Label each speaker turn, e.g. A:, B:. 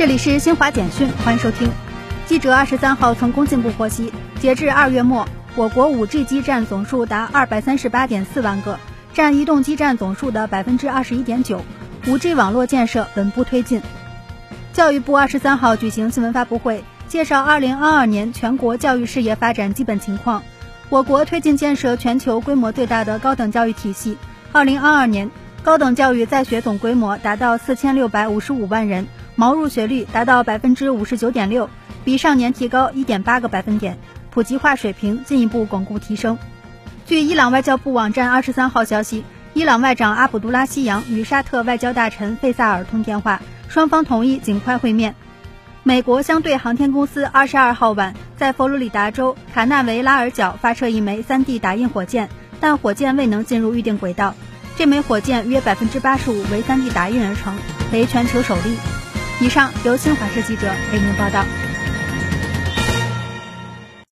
A: 这里是新华简讯，欢迎收听。记者二十三号从工信部获悉，截至二月末，我国五 G 基站总数达二百三十八点四万个，占移动基站总数的百分之二十一点九，五 G 网络建设稳步推进。教育部二十三号举行新闻发布会，介绍二零二二年全国教育事业发展基本情况。我国推进建设全球规模最大的高等教育体系。二零二二年，高等教育在学总规模达到四千六百五十五万人，毛入学率达到百分之五十九点六，比上年提高一点八个百分点，普及化水平进一步巩固提升。据伊朗外交部网站二十三号消息，伊朗外长阿卜杜拉希扬与沙特外交大臣费萨尔通电话。双方同意尽快会面。美国相对航天公司二十二号晚在佛罗里达州卡纳维拉尔角发射一枚 3D 打印火箭，但火箭未能进入预定轨道。这枚火箭约百分之八十五为 3D 打印而成，为全球首例。以上由新华社记者为您报道。